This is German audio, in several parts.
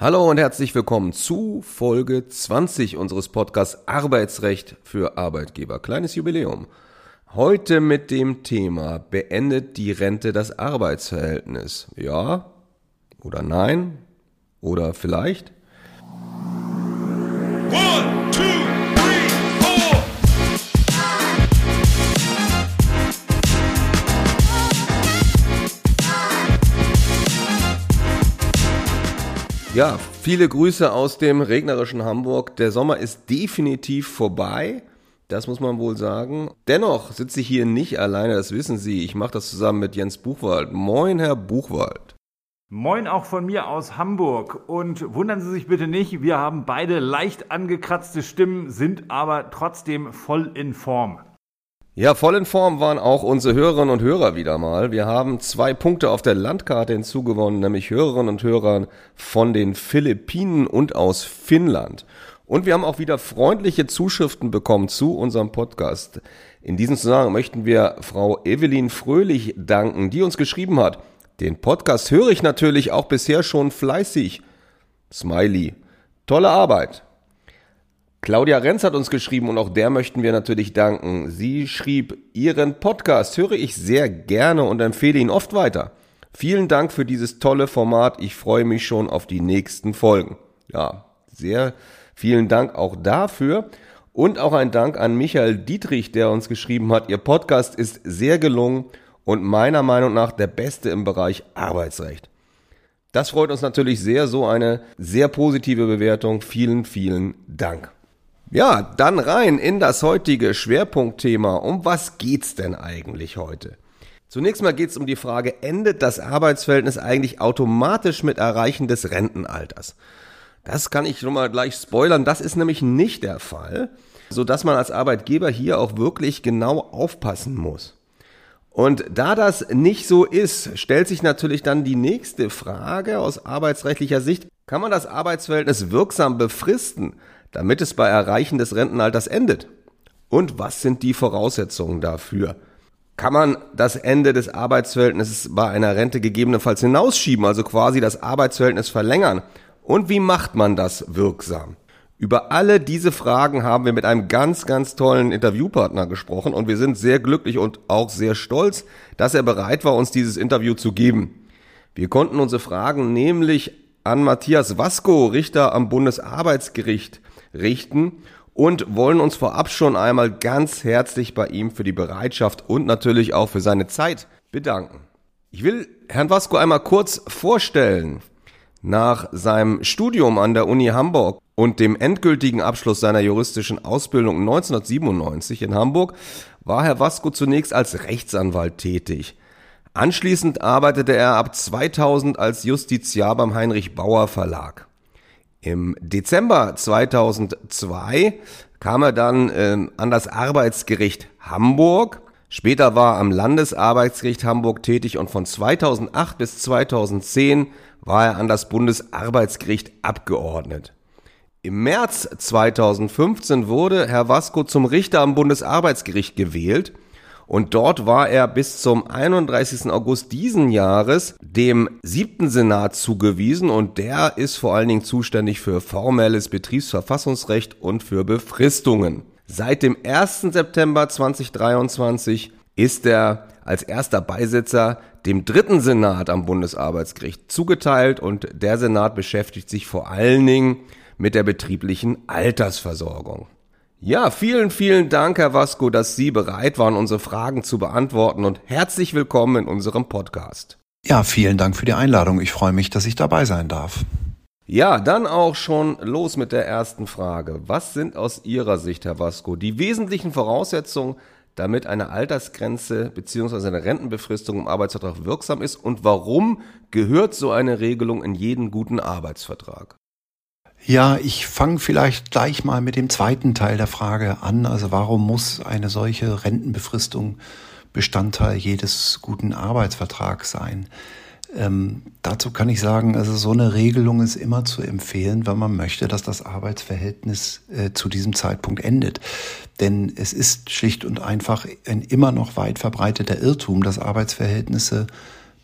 Hallo und herzlich willkommen zu Folge 20 unseres Podcasts Arbeitsrecht für Arbeitgeber. Kleines Jubiläum. Heute mit dem Thema Beendet die Rente das Arbeitsverhältnis? Ja oder nein? Oder vielleicht? One, Ja, viele Grüße aus dem regnerischen Hamburg. Der Sommer ist definitiv vorbei. Das muss man wohl sagen. Dennoch sitze ich hier nicht alleine, das wissen Sie. Ich mache das zusammen mit Jens Buchwald. Moin, Herr Buchwald. Moin auch von mir aus Hamburg. Und wundern Sie sich bitte nicht, wir haben beide leicht angekratzte Stimmen, sind aber trotzdem voll in Form. Ja, voll in Form waren auch unsere Hörerinnen und Hörer wieder mal. Wir haben zwei Punkte auf der Landkarte hinzugewonnen, nämlich Hörerinnen und Hörer von den Philippinen und aus Finnland. Und wir haben auch wieder freundliche Zuschriften bekommen zu unserem Podcast. In diesem Zusammenhang möchten wir Frau Evelyn Fröhlich danken, die uns geschrieben hat. Den Podcast höre ich natürlich auch bisher schon fleißig. Smiley. Tolle Arbeit. Claudia Renz hat uns geschrieben und auch der möchten wir natürlich danken. Sie schrieb, Ihren Podcast höre ich sehr gerne und empfehle ihn oft weiter. Vielen Dank für dieses tolle Format. Ich freue mich schon auf die nächsten Folgen. Ja, sehr vielen Dank auch dafür. Und auch ein Dank an Michael Dietrich, der uns geschrieben hat, Ihr Podcast ist sehr gelungen und meiner Meinung nach der beste im Bereich Arbeitsrecht. Das freut uns natürlich sehr, so eine sehr positive Bewertung. Vielen, vielen Dank. Ja, dann rein in das heutige Schwerpunktthema. Um was geht's denn eigentlich heute? Zunächst mal geht's um die Frage, endet das Arbeitsverhältnis eigentlich automatisch mit Erreichen des Rentenalters? Das kann ich schon mal gleich spoilern, das ist nämlich nicht der Fall, so dass man als Arbeitgeber hier auch wirklich genau aufpassen muss. Und da das nicht so ist, stellt sich natürlich dann die nächste Frage aus arbeitsrechtlicher Sicht, kann man das Arbeitsverhältnis wirksam befristen? Damit es bei Erreichen des Rentenalters endet? Und was sind die Voraussetzungen dafür? Kann man das Ende des Arbeitsverhältnisses bei einer Rente gegebenenfalls hinausschieben, also quasi das Arbeitsverhältnis verlängern? Und wie macht man das wirksam? Über alle diese Fragen haben wir mit einem ganz, ganz tollen Interviewpartner gesprochen und wir sind sehr glücklich und auch sehr stolz, dass er bereit war, uns dieses Interview zu geben. Wir konnten unsere Fragen nämlich an Matthias Vasco, Richter am Bundesarbeitsgericht, richten und wollen uns vorab schon einmal ganz herzlich bei ihm für die Bereitschaft und natürlich auch für seine Zeit bedanken. Ich will Herrn Vasco einmal kurz vorstellen. Nach seinem Studium an der Uni Hamburg und dem endgültigen Abschluss seiner juristischen Ausbildung 1997 in Hamburg war Herr Vasco zunächst als Rechtsanwalt tätig. Anschließend arbeitete er ab 2000 als Justiziar beim Heinrich Bauer Verlag. Im Dezember 2002 kam er dann äh, an das Arbeitsgericht Hamburg. Später war er am Landesarbeitsgericht Hamburg tätig und von 2008 bis 2010 war er an das Bundesarbeitsgericht abgeordnet. Im März 2015 wurde Herr Vasco zum Richter am Bundesarbeitsgericht gewählt und dort war er bis zum 31. August diesen Jahres dem siebten Senat zugewiesen und der ist vor allen Dingen zuständig für formelles Betriebsverfassungsrecht und für Befristungen. Seit dem 1. September 2023 ist er als erster Beisitzer dem dritten Senat am Bundesarbeitsgericht zugeteilt und der Senat beschäftigt sich vor allen Dingen mit der betrieblichen Altersversorgung. Ja, vielen, vielen Dank, Herr Vasco, dass Sie bereit waren, unsere Fragen zu beantworten und herzlich willkommen in unserem Podcast. Ja, vielen Dank für die Einladung. Ich freue mich, dass ich dabei sein darf. Ja, dann auch schon los mit der ersten Frage. Was sind aus Ihrer Sicht, Herr Vasco, die wesentlichen Voraussetzungen, damit eine Altersgrenze bzw. eine Rentenbefristung im Arbeitsvertrag wirksam ist und warum gehört so eine Regelung in jeden guten Arbeitsvertrag? Ja, ich fange vielleicht gleich mal mit dem zweiten Teil der Frage an. Also warum muss eine solche Rentenbefristung Bestandteil jedes guten Arbeitsvertrags sein? Ähm, dazu kann ich sagen, also so eine Regelung ist immer zu empfehlen, wenn man möchte, dass das Arbeitsverhältnis äh, zu diesem Zeitpunkt endet. Denn es ist schlicht und einfach ein immer noch weit verbreiteter Irrtum, dass Arbeitsverhältnisse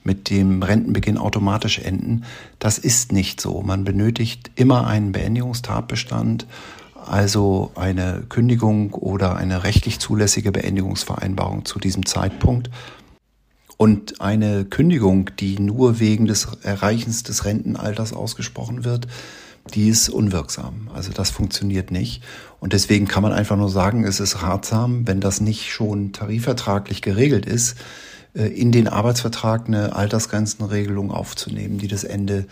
mit dem Rentenbeginn automatisch enden. Das ist nicht so. Man benötigt immer einen Beendigungstatbestand, also eine Kündigung oder eine rechtlich zulässige Beendigungsvereinbarung zu diesem Zeitpunkt. Und eine Kündigung, die nur wegen des Erreichens des Rentenalters ausgesprochen wird, die ist unwirksam. Also das funktioniert nicht. Und deswegen kann man einfach nur sagen, es ist ratsam, wenn das nicht schon tarifvertraglich geregelt ist, in den Arbeitsvertrag eine Altersgrenzenregelung aufzunehmen, die das Ende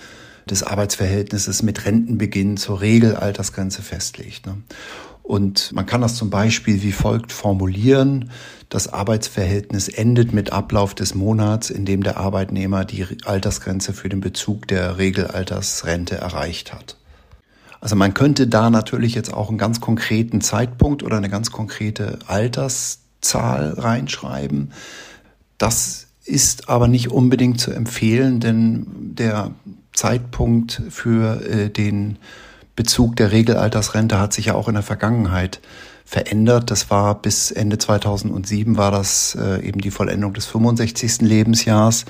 des Arbeitsverhältnisses mit Rentenbeginn zur Regelaltersgrenze festlegt. Ne? Und man kann das zum Beispiel wie folgt formulieren. Das Arbeitsverhältnis endet mit Ablauf des Monats, in dem der Arbeitnehmer die Altersgrenze für den Bezug der Regelaltersrente erreicht hat. Also man könnte da natürlich jetzt auch einen ganz konkreten Zeitpunkt oder eine ganz konkrete Alterszahl reinschreiben. Das ist aber nicht unbedingt zu empfehlen, denn der Zeitpunkt für äh, den Bezug der Regelaltersrente hat sich ja auch in der Vergangenheit verändert. Das war bis Ende 2007 war das äh, eben die Vollendung des 65. Lebensjahrs.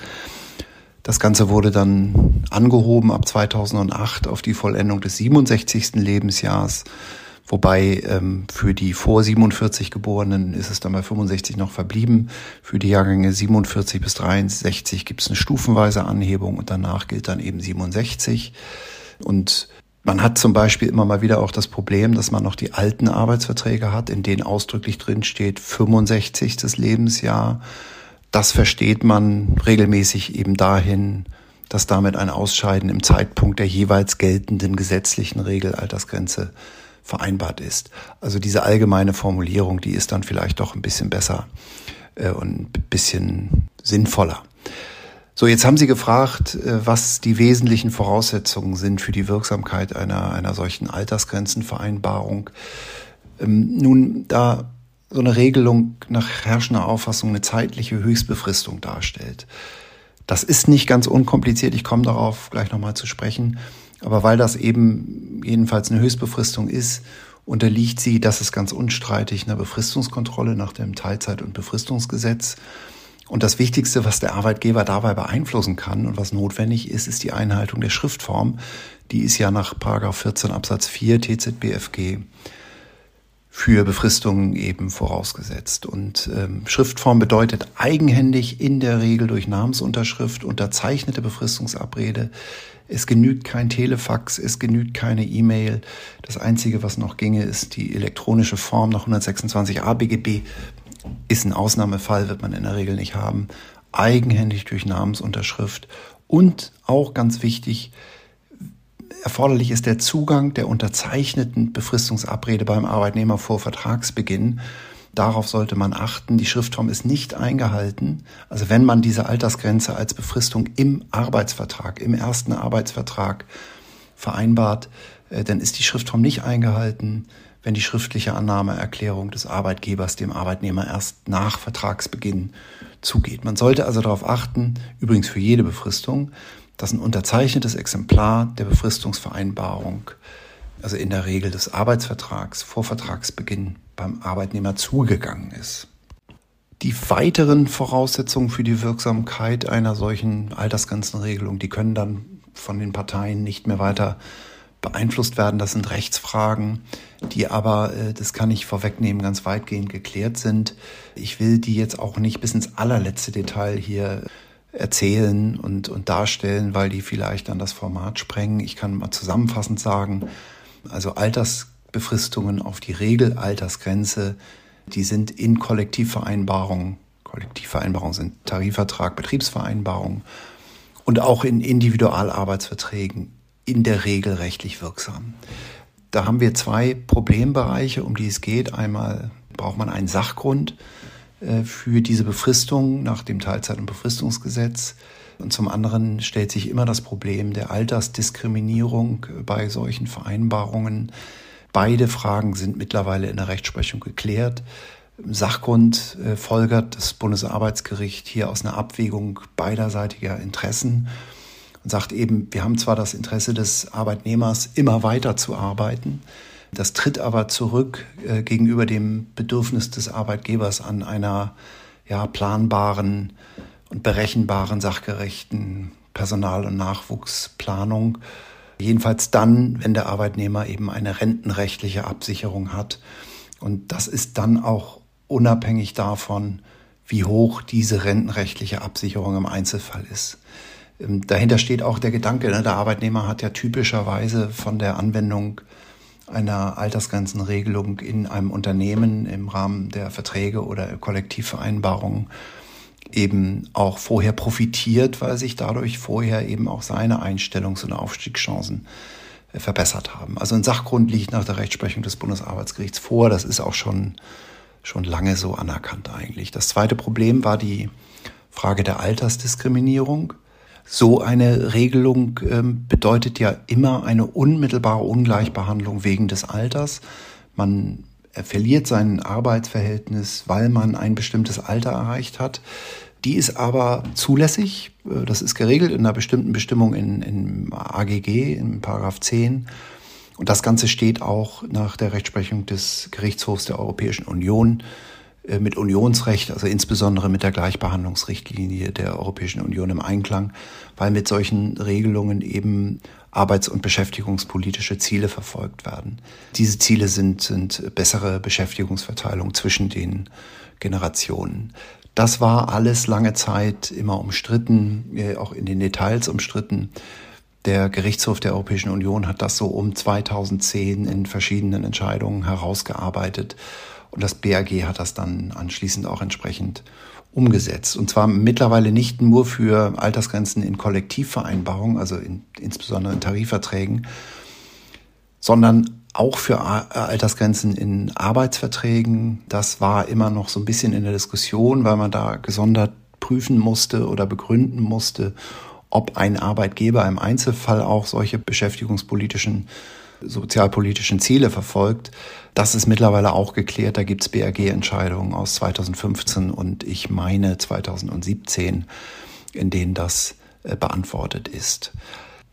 Das Ganze wurde dann angehoben ab 2008 auf die Vollendung des 67. Lebensjahrs. Wobei ähm, für die vor 47 Geborenen ist es dann bei 65 noch verblieben. Für die Jahrgänge 47 bis 63 gibt es eine stufenweise Anhebung und danach gilt dann eben 67. Und man hat zum Beispiel immer mal wieder auch das Problem, dass man noch die alten Arbeitsverträge hat, in denen ausdrücklich drin steht 65. Lebensjahr. Das versteht man regelmäßig eben dahin, dass damit ein Ausscheiden im Zeitpunkt der jeweils geltenden gesetzlichen Regelaltersgrenze vereinbart ist. Also diese allgemeine Formulierung, die ist dann vielleicht doch ein bisschen besser äh, und ein bisschen sinnvoller. So, jetzt haben Sie gefragt, äh, was die wesentlichen Voraussetzungen sind für die Wirksamkeit einer, einer solchen Altersgrenzenvereinbarung. Ähm, nun, da so eine Regelung nach herrschender Auffassung eine zeitliche Höchstbefristung darstellt. Das ist nicht ganz unkompliziert, ich komme darauf gleich nochmal zu sprechen. Aber weil das eben jedenfalls eine Höchstbefristung ist, unterliegt sie, das ist ganz unstreitig, einer Befristungskontrolle nach dem Teilzeit- und Befristungsgesetz. Und das Wichtigste, was der Arbeitgeber dabei beeinflussen kann und was notwendig ist, ist die Einhaltung der Schriftform. Die ist ja nach 14 Absatz 4 TZBFG für Befristungen eben vorausgesetzt. Und ähm, Schriftform bedeutet eigenhändig in der Regel durch Namensunterschrift unterzeichnete Befristungsabrede. Es genügt kein Telefax, es genügt keine E-Mail. Das Einzige, was noch ginge, ist die elektronische Form nach 126a BGB. Ist ein Ausnahmefall, wird man in der Regel nicht haben. Eigenhändig durch Namensunterschrift. Und auch ganz wichtig, Erforderlich ist der Zugang der unterzeichneten Befristungsabrede beim Arbeitnehmer vor Vertragsbeginn. Darauf sollte man achten. Die Schriftform ist nicht eingehalten. Also wenn man diese Altersgrenze als Befristung im Arbeitsvertrag, im ersten Arbeitsvertrag vereinbart, äh, dann ist die Schriftform nicht eingehalten, wenn die schriftliche Annahmeerklärung des Arbeitgebers dem Arbeitnehmer erst nach Vertragsbeginn zugeht. Man sollte also darauf achten, übrigens für jede Befristung, dass ein unterzeichnetes Exemplar der Befristungsvereinbarung, also in der Regel des Arbeitsvertrags, vor Vertragsbeginn beim Arbeitnehmer zugegangen ist. Die weiteren Voraussetzungen für die Wirksamkeit einer solchen Altersgrenzenregelung, die können dann von den Parteien nicht mehr weiter beeinflusst werden. Das sind Rechtsfragen, die aber, äh, das kann ich vorwegnehmen, ganz weitgehend geklärt sind. Ich will die jetzt auch nicht bis ins allerletzte Detail hier erzählen und, und darstellen, weil die vielleicht dann das Format sprengen. Ich kann mal zusammenfassend sagen, also Altersbefristungen auf die Regelaltersgrenze, die sind in Kollektivvereinbarungen, Kollektivvereinbarungen sind Tarifvertrag, Betriebsvereinbarungen und auch in Individualarbeitsverträgen in der Regel rechtlich wirksam. Da haben wir zwei Problembereiche, um die es geht. Einmal braucht man einen Sachgrund, für diese Befristung nach dem Teilzeit- und Befristungsgesetz. Und zum anderen stellt sich immer das Problem der Altersdiskriminierung bei solchen Vereinbarungen. Beide Fragen sind mittlerweile in der Rechtsprechung geklärt. Im Sachgrund äh, folgert das Bundesarbeitsgericht hier aus einer Abwägung beiderseitiger Interessen und sagt eben, wir haben zwar das Interesse des Arbeitnehmers, immer weiter zu arbeiten, das tritt aber zurück äh, gegenüber dem Bedürfnis des Arbeitgebers an einer ja, planbaren und berechenbaren, sachgerechten Personal- und Nachwuchsplanung. Jedenfalls dann, wenn der Arbeitnehmer eben eine rentenrechtliche Absicherung hat. Und das ist dann auch unabhängig davon, wie hoch diese rentenrechtliche Absicherung im Einzelfall ist. Ähm, dahinter steht auch der Gedanke, ne, der Arbeitnehmer hat ja typischerweise von der Anwendung einer Altersgrenzenregelung in einem Unternehmen im Rahmen der Verträge oder Kollektivvereinbarungen eben auch vorher profitiert, weil sich dadurch vorher eben auch seine Einstellungs- und Aufstiegschancen äh, verbessert haben. Also ein Sachgrund liegt nach der Rechtsprechung des Bundesarbeitsgerichts vor. Das ist auch schon, schon lange so anerkannt eigentlich. Das zweite Problem war die Frage der Altersdiskriminierung. So eine Regelung ähm, bedeutet ja immer eine unmittelbare Ungleichbehandlung wegen des Alters. Man verliert sein Arbeitsverhältnis, weil man ein bestimmtes Alter erreicht hat. Die ist aber zulässig. Das ist geregelt in einer bestimmten Bestimmung in, in AGG, in Paragraph 10. Und das Ganze steht auch nach der Rechtsprechung des Gerichtshofs der Europäischen Union äh, mit Unionsrecht, also insbesondere mit der Gleichbehandlungsrichtlinie der Europäischen Union im Einklang, weil mit solchen Regelungen eben arbeits- und beschäftigungspolitische Ziele verfolgt werden. Diese Ziele sind, sind bessere Beschäftigungsverteilung zwischen den Generationen. Das war alles lange Zeit immer umstritten, äh, auch in den Details umstritten. Der Gerichtshof der Europäischen Union hat das so um 2010 in verschiedenen Entscheidungen herausgearbeitet. Und das BAG hat das dann anschließend auch entsprechend umgesetzt. Und zwar mittlerweile nicht nur für Altersgrenzen in Kollektivvereinbarungen, also in, insbesondere in Tarifverträgen, sondern auch für Altersgrenzen in Arbeitsverträgen. Das war immer noch so ein bisschen in der Diskussion, weil man da gesondert prüfen musste oder begründen musste, ob ein Arbeitgeber im Einzelfall auch solche beschäftigungspolitischen, sozialpolitischen Ziele verfolgt. Das ist mittlerweile auch geklärt. Da gibt es BRG-Entscheidungen aus 2015 und ich meine 2017, in denen das äh, beantwortet ist.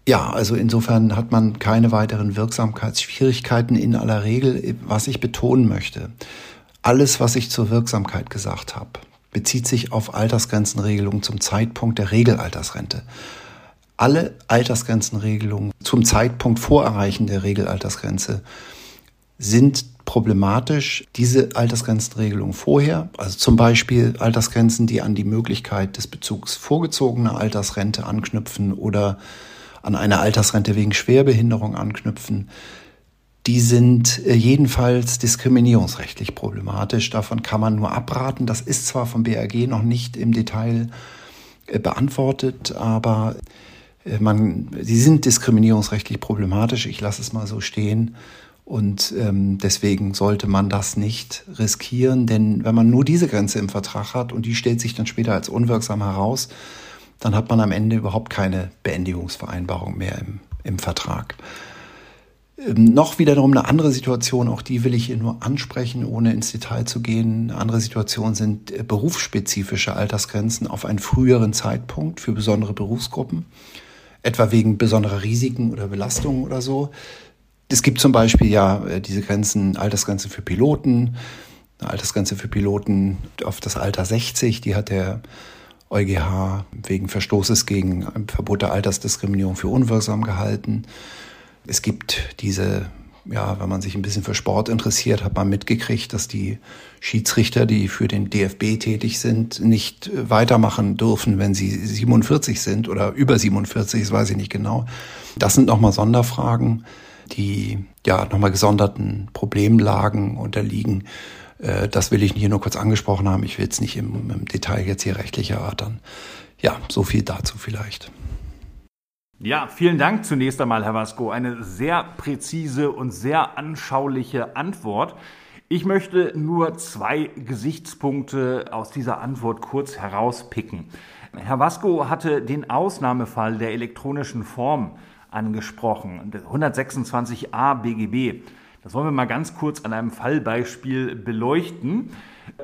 Ja, also insofern hat man keine weiteren Wirksamkeitsschwierigkeiten in aller Regel. Was ich betonen möchte, alles, was ich zur Wirksamkeit gesagt habe, bezieht sich auf Altersgrenzenregelungen zum Zeitpunkt der Regelaltersrente. Alle Altersgrenzenregelungen zum Zeitpunkt vor Erreichen der Regelaltersgrenze sind problematisch. Diese Altersgrenzenregelung vorher, also zum Beispiel Altersgrenzen, die an die Möglichkeit des Bezugs vorgezogener Altersrente anknüpfen oder an eine Altersrente wegen Schwerbehinderung anknüpfen, die sind äh, jedenfalls diskriminierungsrechtlich problematisch. Davon kann man nur abraten. Das ist zwar vom BRG noch nicht im Detail äh, beantwortet, aber man, sie sind diskriminierungsrechtlich problematisch. Ich lasse es mal so stehen. Und ähm, deswegen sollte man das nicht riskieren, denn wenn man nur diese Grenze im Vertrag hat und die stellt sich dann später als unwirksam heraus, dann hat man am Ende überhaupt keine Beendigungsvereinbarung mehr im, im Vertrag. Ähm, noch wiederum eine andere Situation, auch die will ich hier nur ansprechen, ohne ins Detail zu gehen. Eine andere Situation sind äh, berufsspezifische Altersgrenzen auf einen früheren Zeitpunkt für besondere Berufsgruppen, etwa wegen besonderer Risiken oder Belastungen oder so. Es gibt zum Beispiel ja äh, diese Grenzen, Altersgrenzen für Piloten, eine Altersgrenze für Piloten auf das Alter 60, die hat der EuGH wegen Verstoßes gegen ein Verbot der Altersdiskriminierung für unwirksam gehalten. Es gibt diese, ja, wenn man sich ein bisschen für Sport interessiert, hat man mitgekriegt, dass die Schiedsrichter, die für den DFB tätig sind, nicht weitermachen dürfen, wenn sie 47 sind oder über 47, das weiß ich nicht genau. Das sind nochmal Sonderfragen, die ja nochmal gesonderten Problemlagen unterliegen. Äh, das will ich hier nur kurz angesprochen haben. Ich will es nicht im, im Detail jetzt hier rechtlich erörtern. Ja, so viel dazu vielleicht. Ja, vielen Dank zunächst einmal, Herr Vasco. Eine sehr präzise und sehr anschauliche Antwort. Ich möchte nur zwei Gesichtspunkte aus dieser Antwort kurz herauspicken. Herr Vasco hatte den Ausnahmefall der elektronischen Form angesprochen, 126a BGB. Das wollen wir mal ganz kurz an einem Fallbeispiel beleuchten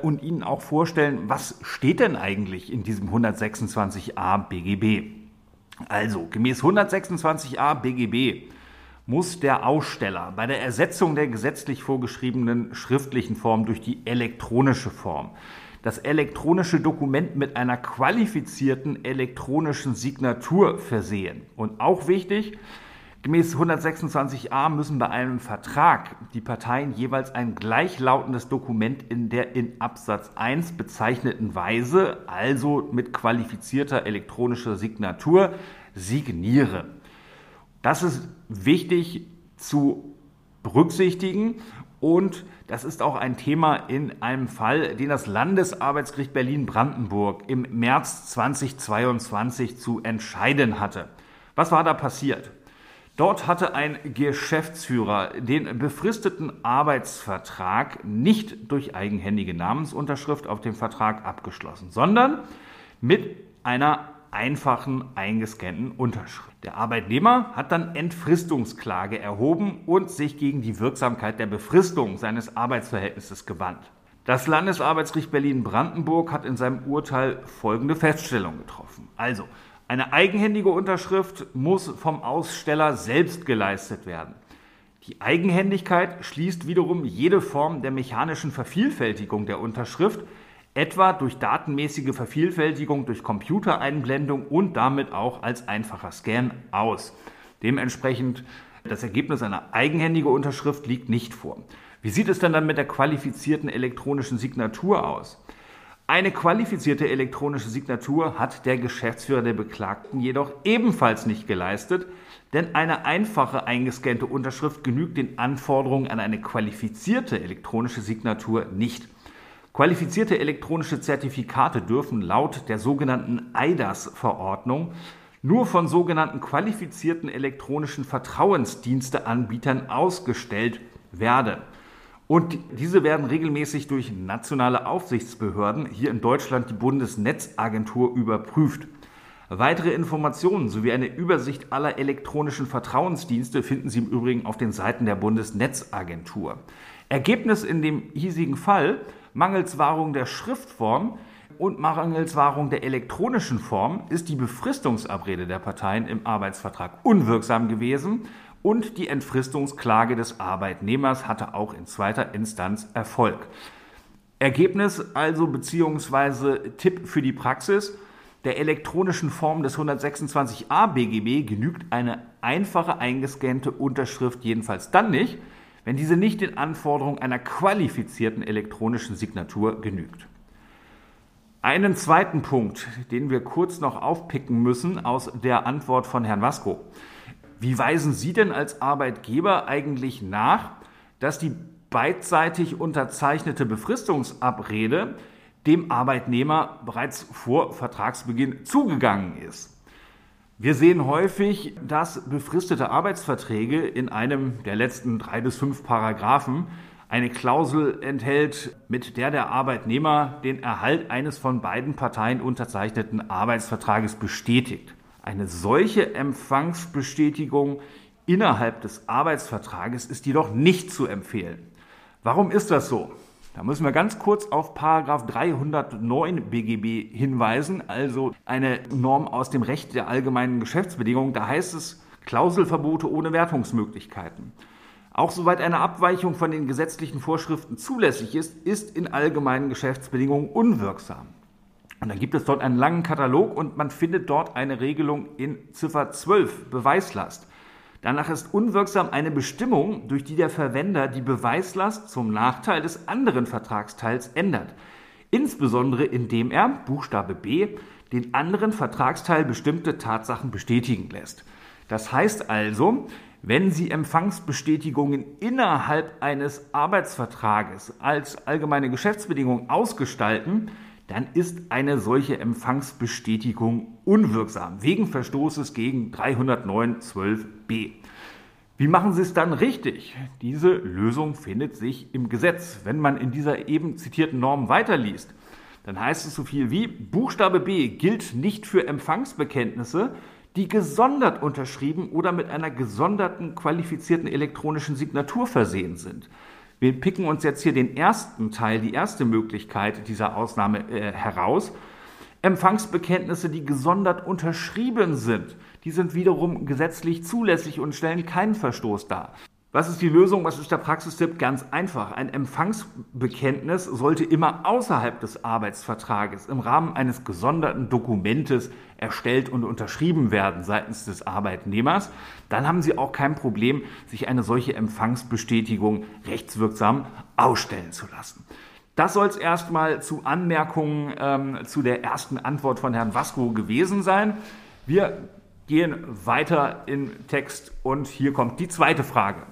und Ihnen auch vorstellen, was steht denn eigentlich in diesem 126a BGB? Also, gemäß 126a BGB muss der Aussteller bei der Ersetzung der gesetzlich vorgeschriebenen schriftlichen Form durch die elektronische Form das elektronische Dokument mit einer qualifizierten elektronischen Signatur versehen. Und auch wichtig, Gemäß 126a müssen bei einem Vertrag die Parteien jeweils ein gleichlautendes Dokument in der in Absatz 1 bezeichneten Weise, also mit qualifizierter elektronischer Signatur, signieren. Das ist wichtig zu berücksichtigen und das ist auch ein Thema in einem Fall, den das Landesarbeitsgericht Berlin-Brandenburg im März 2022 zu entscheiden hatte. Was war da passiert? Dort hatte ein Geschäftsführer den befristeten Arbeitsvertrag nicht durch eigenhändige Namensunterschrift auf dem Vertrag abgeschlossen, sondern mit einer einfachen eingescannten Unterschrift. Der Arbeitnehmer hat dann Entfristungsklage erhoben und sich gegen die Wirksamkeit der Befristung seines Arbeitsverhältnisses gewandt. Das Landesarbeitsgericht Berlin-Brandenburg hat in seinem Urteil folgende Feststellung getroffen. Also, eine eigenhändige Unterschrift muss vom Aussteller selbst geleistet werden. Die Eigenhändigkeit schließt wiederum jede Form der mechanischen Vervielfältigung der Unterschrift, etwa durch datenmäßige Vervielfältigung durch Computereinblendung und damit auch als einfacher Scan aus. Dementsprechend das Ergebnis einer eigenhändigen Unterschrift liegt nicht vor. Wie sieht es denn dann mit der qualifizierten elektronischen Signatur aus? Eine qualifizierte elektronische Signatur hat der Geschäftsführer der Beklagten jedoch ebenfalls nicht geleistet, denn eine einfache eingescannte Unterschrift genügt den Anforderungen an eine qualifizierte elektronische Signatur nicht. Qualifizierte elektronische Zertifikate dürfen laut der sogenannten EIDAS-Verordnung nur von sogenannten qualifizierten elektronischen Vertrauensdiensteanbietern ausgestellt werden. Und diese werden regelmäßig durch nationale Aufsichtsbehörden, hier in Deutschland die Bundesnetzagentur, überprüft. Weitere Informationen sowie eine Übersicht aller elektronischen Vertrauensdienste finden Sie im Übrigen auf den Seiten der Bundesnetzagentur. Ergebnis in dem hiesigen Fall mangels Wahrung der Schriftform und mangels Wahrung der elektronischen Form ist die Befristungsabrede der Parteien im Arbeitsvertrag unwirksam gewesen und die Entfristungsklage des Arbeitnehmers hatte auch in zweiter Instanz Erfolg. Ergebnis also beziehungsweise Tipp für die Praxis. Der elektronischen Form des 126a BGB genügt eine einfache eingescannte Unterschrift jedenfalls dann nicht, wenn diese nicht den Anforderungen einer qualifizierten elektronischen Signatur genügt. Einen zweiten Punkt, den wir kurz noch aufpicken müssen aus der Antwort von Herrn Vasco. Wie weisen Sie denn als Arbeitgeber eigentlich nach, dass die beidseitig unterzeichnete Befristungsabrede dem Arbeitnehmer bereits vor Vertragsbeginn zugegangen ist? Wir sehen häufig, dass befristete Arbeitsverträge in einem der letzten drei bis fünf Paragraphen eine Klausel enthält, mit der der Arbeitnehmer den Erhalt eines von beiden Parteien unterzeichneten Arbeitsvertrages bestätigt. Eine solche Empfangsbestätigung innerhalb des Arbeitsvertrages ist jedoch nicht zu empfehlen. Warum ist das so? Da müssen wir ganz kurz auf Paragraph 309 BGB hinweisen, also eine Norm aus dem Recht der allgemeinen Geschäftsbedingungen. Da heißt es Klauselverbote ohne Wertungsmöglichkeiten. Auch soweit eine Abweichung von den gesetzlichen Vorschriften zulässig ist, ist in allgemeinen Geschäftsbedingungen unwirksam. Und dann gibt es dort einen langen Katalog und man findet dort eine Regelung in Ziffer 12, Beweislast. Danach ist unwirksam eine Bestimmung, durch die der Verwender die Beweislast zum Nachteil des anderen Vertragsteils ändert. Insbesondere indem er, Buchstabe B, den anderen Vertragsteil bestimmte Tatsachen bestätigen lässt. Das heißt also, wenn Sie Empfangsbestätigungen innerhalb eines Arbeitsvertrages als allgemeine Geschäftsbedingung ausgestalten, dann ist eine solche Empfangsbestätigung unwirksam wegen Verstoßes gegen 309.12b. Wie machen Sie es dann richtig? Diese Lösung findet sich im Gesetz. Wenn man in dieser eben zitierten Norm weiterliest, dann heißt es so viel wie Buchstabe B gilt nicht für Empfangsbekenntnisse, die gesondert unterschrieben oder mit einer gesonderten qualifizierten elektronischen Signatur versehen sind. Wir picken uns jetzt hier den ersten Teil, die erste Möglichkeit dieser Ausnahme äh, heraus. Empfangsbekenntnisse, die gesondert unterschrieben sind, die sind wiederum gesetzlich zulässig und stellen keinen Verstoß dar. Was ist die Lösung? Was ist der Praxistipp? Ganz einfach. Ein Empfangsbekenntnis sollte immer außerhalb des Arbeitsvertrages im Rahmen eines gesonderten Dokumentes erstellt und unterschrieben werden seitens des Arbeitnehmers. Dann haben Sie auch kein Problem, sich eine solche Empfangsbestätigung rechtswirksam ausstellen zu lassen. Das soll es erstmal zu Anmerkungen ähm, zu der ersten Antwort von Herrn Vasco gewesen sein. Wir gehen weiter im Text und hier kommt die zweite Frage.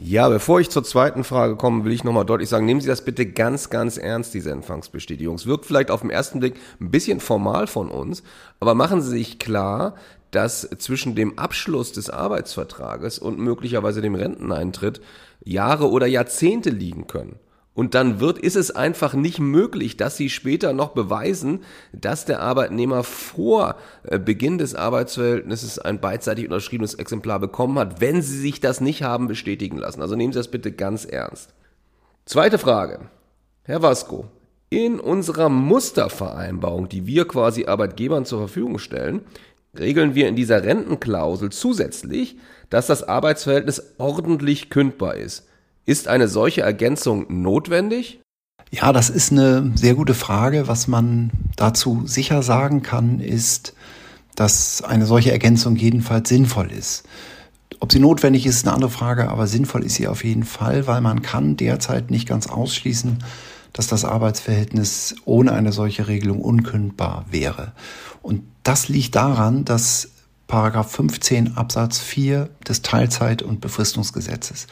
Ja, bevor ich zur zweiten Frage komme, will ich nochmal deutlich sagen, nehmen Sie das bitte ganz, ganz ernst, diese Empfangsbestätigung. Es wirkt vielleicht auf den ersten Blick ein bisschen formal von uns, aber machen Sie sich klar, dass zwischen dem Abschluss des Arbeitsvertrages und möglicherweise dem Renteneintritt Jahre oder Jahrzehnte liegen können. Und dann wird, ist es einfach nicht möglich, dass sie später noch beweisen, dass der Arbeitnehmer vor äh, Beginn des Arbeitsverhältnisses ein beidseitig unterschriebenes Exemplar bekommen hat, wenn sie sich das nicht haben bestätigen lassen. Also nehmen Sie das bitte ganz ernst. Zweite Frage. Herr Vasco, in unserer Mustervereinbarung, die wir quasi Arbeitgebern zur Verfügung stellen, regeln wir in dieser Rentenklausel zusätzlich, dass das Arbeitsverhältnis ordentlich kündbar ist. Ist eine solche Ergänzung notwendig? Ja, das ist eine sehr gute Frage. Was man dazu sicher sagen kann, ist, dass eine solche Ergänzung jedenfalls sinnvoll ist. Ob sie notwendig ist, ist eine andere Frage, aber sinnvoll ist sie auf jeden Fall, weil man kann derzeit nicht ganz ausschließen, dass das Arbeitsverhältnis ohne eine solche Regelung unkündbar wäre. Und das liegt daran, dass Paragraph 15 Absatz 4 des Teilzeit- und Befristungsgesetzes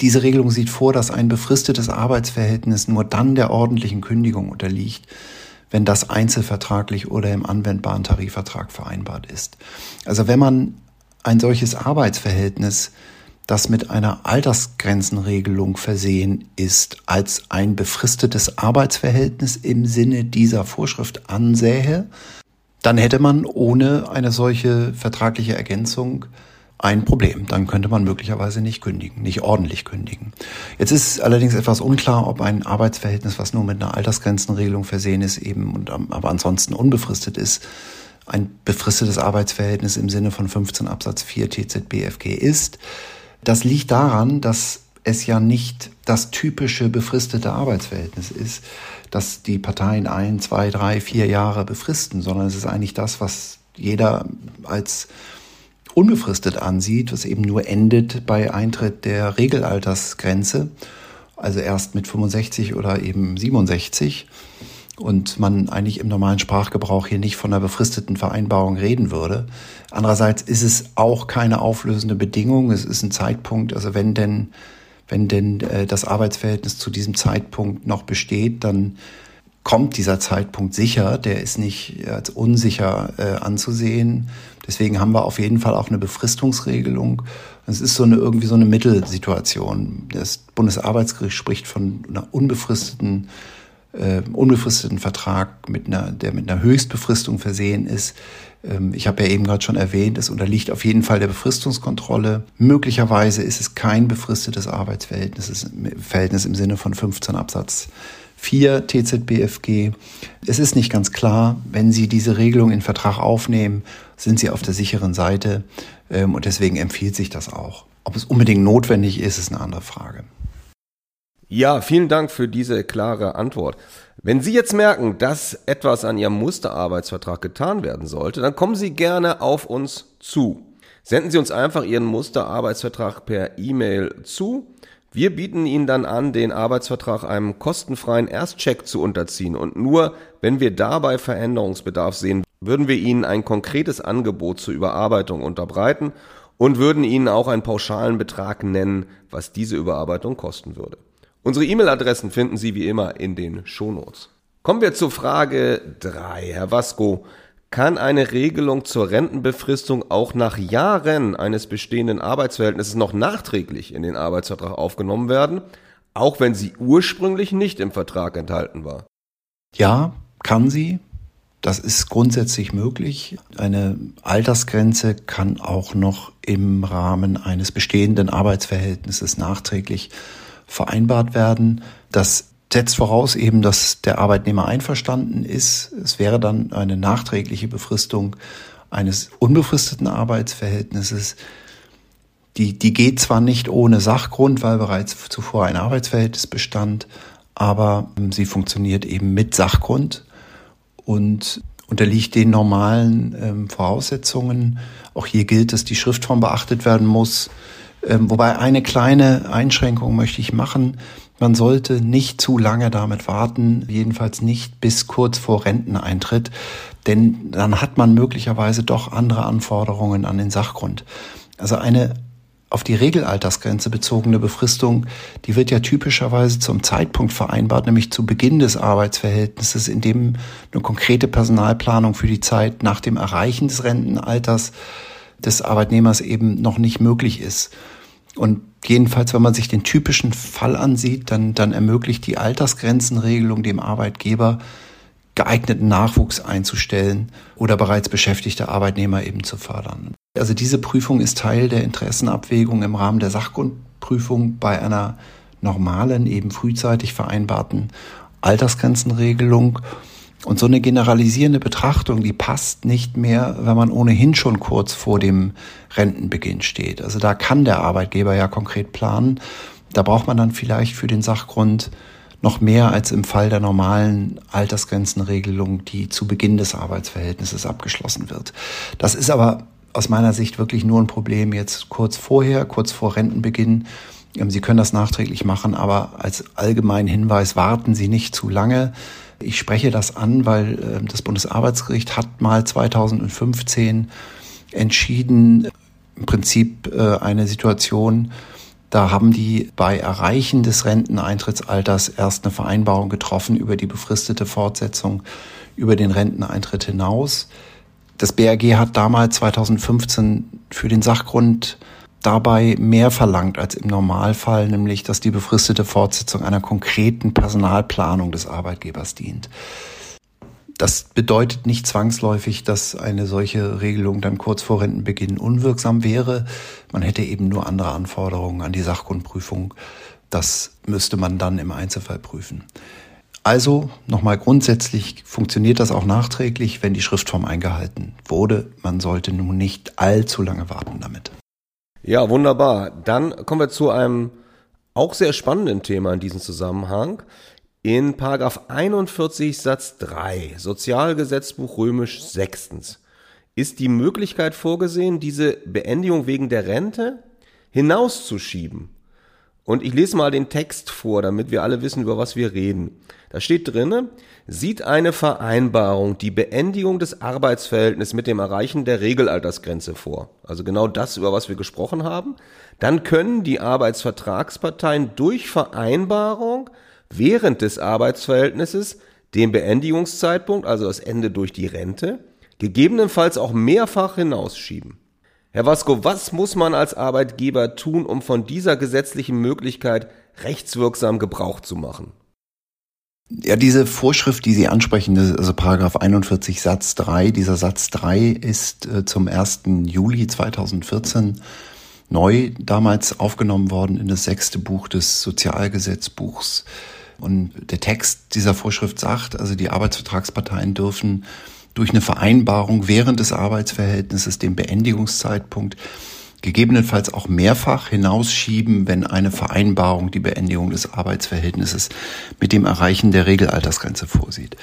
diese Regelung sieht vor, dass ein befristetes Arbeitsverhältnis nur dann der ordentlichen Kündigung unterliegt, wenn das einzelvertraglich oder im anwendbaren Tarifvertrag vereinbart ist. Also wenn man ein solches Arbeitsverhältnis, das mit einer Altersgrenzenregelung versehen ist, als ein befristetes Arbeitsverhältnis im Sinne dieser Vorschrift ansähe, dann hätte man ohne eine solche vertragliche Ergänzung ein Problem. Dann könnte man möglicherweise nicht kündigen, nicht ordentlich kündigen. Jetzt ist allerdings etwas unklar, ob ein Arbeitsverhältnis, was nur mit einer Altersgrenzenregelung versehen ist, eben und aber ansonsten unbefristet ist, ein befristetes Arbeitsverhältnis im Sinne von 15 Absatz 4 TZBFG ist. Das liegt daran, dass es ja nicht das typische befristete Arbeitsverhältnis ist, dass die Parteien ein, zwei, drei, vier Jahre befristen, sondern es ist eigentlich das, was jeder als unbefristet ansieht, was eben nur endet bei Eintritt der Regelaltersgrenze, also erst mit 65 oder eben 67 und man eigentlich im normalen Sprachgebrauch hier nicht von einer befristeten Vereinbarung reden würde. Andererseits ist es auch keine auflösende Bedingung. Es ist ein Zeitpunkt, also wenn denn, wenn denn äh, das Arbeitsverhältnis zu diesem Zeitpunkt noch besteht, dann kommt dieser Zeitpunkt sicher. Der ist nicht als unsicher äh, anzusehen. Deswegen haben wir auf jeden Fall auch eine Befristungsregelung. Es ist so eine irgendwie so eine Mittelsituation. Das Bundesarbeitsgericht spricht von einer unbefristeten äh, unbefristeten Vertrag mit einer, der mit einer Höchstbefristung versehen ist. Ähm, ich habe ja eben gerade schon erwähnt, es unterliegt auf jeden Fall der Befristungskontrolle. Möglicherweise ist es kein befristetes Arbeitsverhältnis, Verhältnis im Sinne von 15 Absatz 4 TZBFG. Es ist nicht ganz klar, wenn Sie diese Regelung in Vertrag aufnehmen, sind Sie auf der sicheren Seite ähm, und deswegen empfiehlt sich das auch. Ob es unbedingt notwendig ist, ist eine andere Frage. Ja, vielen Dank für diese klare Antwort. Wenn Sie jetzt merken, dass etwas an Ihrem Musterarbeitsvertrag getan werden sollte, dann kommen Sie gerne auf uns zu. Senden Sie uns einfach Ihren Musterarbeitsvertrag per E-Mail zu wir bieten Ihnen dann an, den Arbeitsvertrag einem kostenfreien Erstcheck zu unterziehen und nur, wenn wir dabei Veränderungsbedarf sehen, würden wir Ihnen ein konkretes Angebot zur Überarbeitung unterbreiten und würden Ihnen auch einen pauschalen Betrag nennen, was diese Überarbeitung kosten würde. Unsere E-Mail-Adressen finden Sie wie immer in den Shownotes. Kommen wir zur Frage 3. Herr Vasco, kann eine Regelung zur Rentenbefristung auch nach Jahren eines bestehenden Arbeitsverhältnisses noch nachträglich in den Arbeitsvertrag aufgenommen werden, auch wenn sie ursprünglich nicht im Vertrag enthalten war? Ja, kann sie. Das ist grundsätzlich möglich. Eine Altersgrenze kann auch noch im Rahmen eines bestehenden Arbeitsverhältnisses nachträglich vereinbart werden. Das setzt voraus eben, dass der Arbeitnehmer einverstanden ist. Es wäre dann eine nachträgliche Befristung eines unbefristeten Arbeitsverhältnisses. Die, die geht zwar nicht ohne Sachgrund, weil bereits zuvor ein Arbeitsverhältnis bestand, aber sie funktioniert eben mit Sachgrund und unterliegt den normalen ähm, Voraussetzungen. Auch hier gilt, dass die Schriftform beachtet werden muss. Ähm, wobei eine kleine Einschränkung möchte ich machen. Man sollte nicht zu lange damit warten, jedenfalls nicht bis kurz vor Renteneintritt, denn dann hat man möglicherweise doch andere Anforderungen an den Sachgrund. Also eine auf die Regelaltersgrenze bezogene Befristung, die wird ja typischerweise zum Zeitpunkt vereinbart, nämlich zu Beginn des Arbeitsverhältnisses, in dem eine konkrete Personalplanung für die Zeit nach dem Erreichen des Rentenalters des Arbeitnehmers eben noch nicht möglich ist. Und jedenfalls, wenn man sich den typischen Fall ansieht, dann, dann ermöglicht die Altersgrenzenregelung dem Arbeitgeber, geeigneten Nachwuchs einzustellen oder bereits beschäftigte Arbeitnehmer eben zu fördern. Also diese Prüfung ist Teil der Interessenabwägung im Rahmen der Sachgrundprüfung bei einer normalen, eben frühzeitig vereinbarten Altersgrenzenregelung. Und so eine generalisierende Betrachtung, die passt nicht mehr, wenn man ohnehin schon kurz vor dem Rentenbeginn steht. Also da kann der Arbeitgeber ja konkret planen. Da braucht man dann vielleicht für den Sachgrund noch mehr als im Fall der normalen Altersgrenzenregelung, die zu Beginn des Arbeitsverhältnisses abgeschlossen wird. Das ist aber aus meiner Sicht wirklich nur ein Problem jetzt kurz vorher, kurz vor Rentenbeginn. Ähm, Sie können das nachträglich machen, aber als allgemeinen Hinweis warten Sie nicht zu lange. Ich spreche das an, weil ähm, das Bundesarbeitsgericht hat mal 2015 entschieden, im Prinzip äh, eine Situation, da haben die bei Erreichen des Renteneintrittsalters erst eine Vereinbarung getroffen über die befristete Fortsetzung über den Renteneintritt hinaus. Das BRG hat damals 2015 für den Sachgrund dabei mehr verlangt als im Normalfall, nämlich dass die befristete Fortsetzung einer konkreten Personalplanung des Arbeitgebers dient. Das bedeutet nicht zwangsläufig, dass eine solche Regelung dann kurz vor Rentenbeginn unwirksam wäre. Man hätte eben nur andere Anforderungen an die Sachgrundprüfung. Das müsste man dann im Einzelfall prüfen. Also nochmal grundsätzlich funktioniert das auch nachträglich, wenn die Schriftform eingehalten wurde. Man sollte nun nicht allzu lange warten damit. Ja, wunderbar. Dann kommen wir zu einem auch sehr spannenden Thema in diesem Zusammenhang. In Paragraph 41 Satz 3 Sozialgesetzbuch römisch sechstens ist die Möglichkeit vorgesehen, diese Beendigung wegen der Rente hinauszuschieben. Und ich lese mal den Text vor, damit wir alle wissen, über was wir reden. Da steht drinne, sieht eine Vereinbarung die Beendigung des Arbeitsverhältnisses mit dem Erreichen der Regelaltersgrenze vor. Also genau das, über was wir gesprochen haben. Dann können die Arbeitsvertragsparteien durch Vereinbarung während des Arbeitsverhältnisses den Beendigungszeitpunkt, also das Ende durch die Rente, gegebenenfalls auch mehrfach hinausschieben. Herr Vasco, was muss man als Arbeitgeber tun, um von dieser gesetzlichen Möglichkeit rechtswirksam Gebrauch zu machen? Ja, diese Vorschrift, die Sie ansprechen, also Paragraph 41 Satz 3, dieser Satz 3 ist äh, zum 1. Juli 2014 neu damals aufgenommen worden in das sechste Buch des Sozialgesetzbuchs und der Text dieser Vorschrift sagt, also die Arbeitsvertragsparteien dürfen durch eine Vereinbarung während des Arbeitsverhältnisses den Beendigungszeitpunkt gegebenenfalls auch mehrfach hinausschieben, wenn eine Vereinbarung die Beendigung des Arbeitsverhältnisses mit dem Erreichen der Regelaltersgrenze vorsieht.